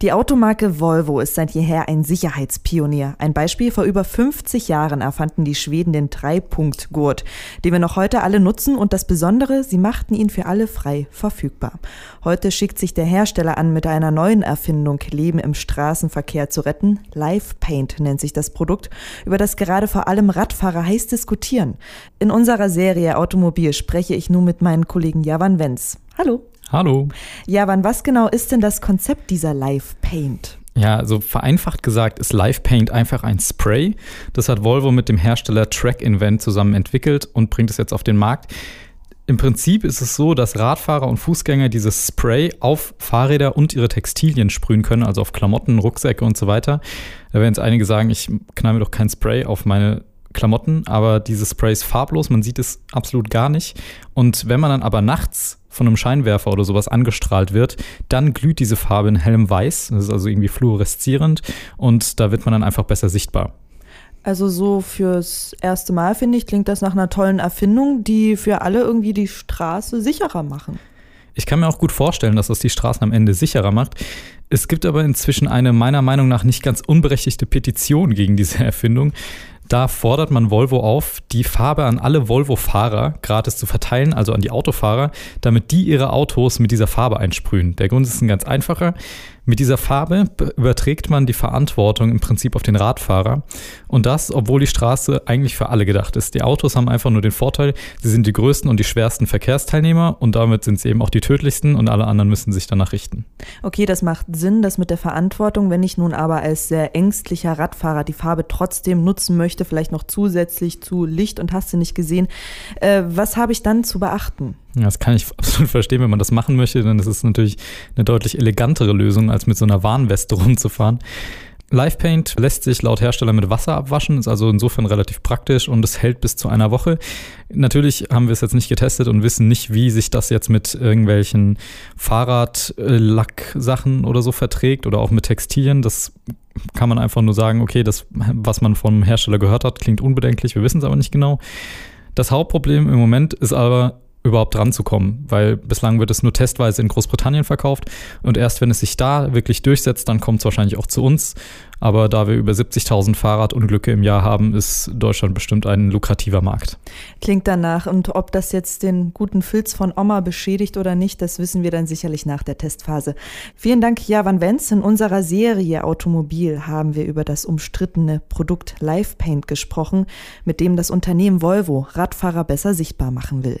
Die Automarke Volvo ist seit jeher ein Sicherheitspionier. Ein Beispiel, vor über 50 Jahren erfanden die Schweden den Dreipunktgurt, den wir noch heute alle nutzen und das Besondere, sie machten ihn für alle frei verfügbar. Heute schickt sich der Hersteller an, mit einer neuen Erfindung Leben im Straßenverkehr zu retten. Live Paint nennt sich das Produkt, über das gerade vor allem Radfahrer heiß diskutieren. In unserer Serie Automobil spreche ich nun mit meinen Kollegen Javan Wenz. Hallo. Hallo. Ja, wann was genau ist denn das Konzept dieser Live Paint? Ja, also vereinfacht gesagt ist Live Paint einfach ein Spray. Das hat Volvo mit dem Hersteller Track Invent zusammen entwickelt und bringt es jetzt auf den Markt. Im Prinzip ist es so, dass Radfahrer und Fußgänger dieses Spray auf Fahrräder und ihre Textilien sprühen können, also auf Klamotten, Rucksäcke und so weiter. Da werden jetzt einige sagen, ich knall mir doch kein Spray auf meine Klamotten, aber dieses Spray ist farblos, man sieht es absolut gar nicht. Und wenn man dann aber nachts von einem Scheinwerfer oder sowas angestrahlt wird, dann glüht diese Farbe in hellem Weiß. Das ist also irgendwie fluoreszierend und da wird man dann einfach besser sichtbar. Also so fürs erste Mal finde ich, klingt das nach einer tollen Erfindung, die für alle irgendwie die Straße sicherer machen. Ich kann mir auch gut vorstellen, dass das die Straßen am Ende sicherer macht. Es gibt aber inzwischen eine meiner Meinung nach nicht ganz unberechtigte Petition gegen diese Erfindung. Da fordert man Volvo auf, die Farbe an alle Volvo-Fahrer gratis zu verteilen, also an die Autofahrer, damit die ihre Autos mit dieser Farbe einsprühen. Der Grund ist ein ganz einfacher. Mit dieser Farbe überträgt man die Verantwortung im Prinzip auf den Radfahrer. Und das, obwohl die Straße eigentlich für alle gedacht ist. Die Autos haben einfach nur den Vorteil, sie sind die größten und die schwersten Verkehrsteilnehmer und damit sind sie eben auch die tödlichsten und alle anderen müssen sich danach richten. Okay, das macht Sinn, das mit der Verantwortung. Wenn ich nun aber als sehr ängstlicher Radfahrer die Farbe trotzdem nutzen möchte, vielleicht noch zusätzlich zu Licht und hast du nicht gesehen, äh, was habe ich dann zu beachten? Das kann ich absolut verstehen, wenn man das machen möchte, denn das ist natürlich eine deutlich elegantere Lösung, als mit so einer Warnweste rumzufahren. Live Paint lässt sich laut Hersteller mit Wasser abwaschen, ist also insofern relativ praktisch und es hält bis zu einer Woche. Natürlich haben wir es jetzt nicht getestet und wissen nicht, wie sich das jetzt mit irgendwelchen Fahrradlacksachen oder so verträgt oder auch mit Textilien. Das kann man einfach nur sagen, okay, das, was man vom Hersteller gehört hat, klingt unbedenklich, wir wissen es aber nicht genau. Das Hauptproblem im Moment ist aber überhaupt ranzukommen, weil bislang wird es nur testweise in Großbritannien verkauft und erst wenn es sich da wirklich durchsetzt, dann kommt es wahrscheinlich auch zu uns. Aber da wir über 70.000 Fahrradunglücke im Jahr haben, ist Deutschland bestimmt ein lukrativer Markt. Klingt danach. Und ob das jetzt den guten Filz von Oma beschädigt oder nicht, das wissen wir dann sicherlich nach der Testphase. Vielen Dank, Javan Wenz. In unserer Serie Automobil haben wir über das umstrittene Produkt Live Paint gesprochen, mit dem das Unternehmen Volvo Radfahrer besser sichtbar machen will.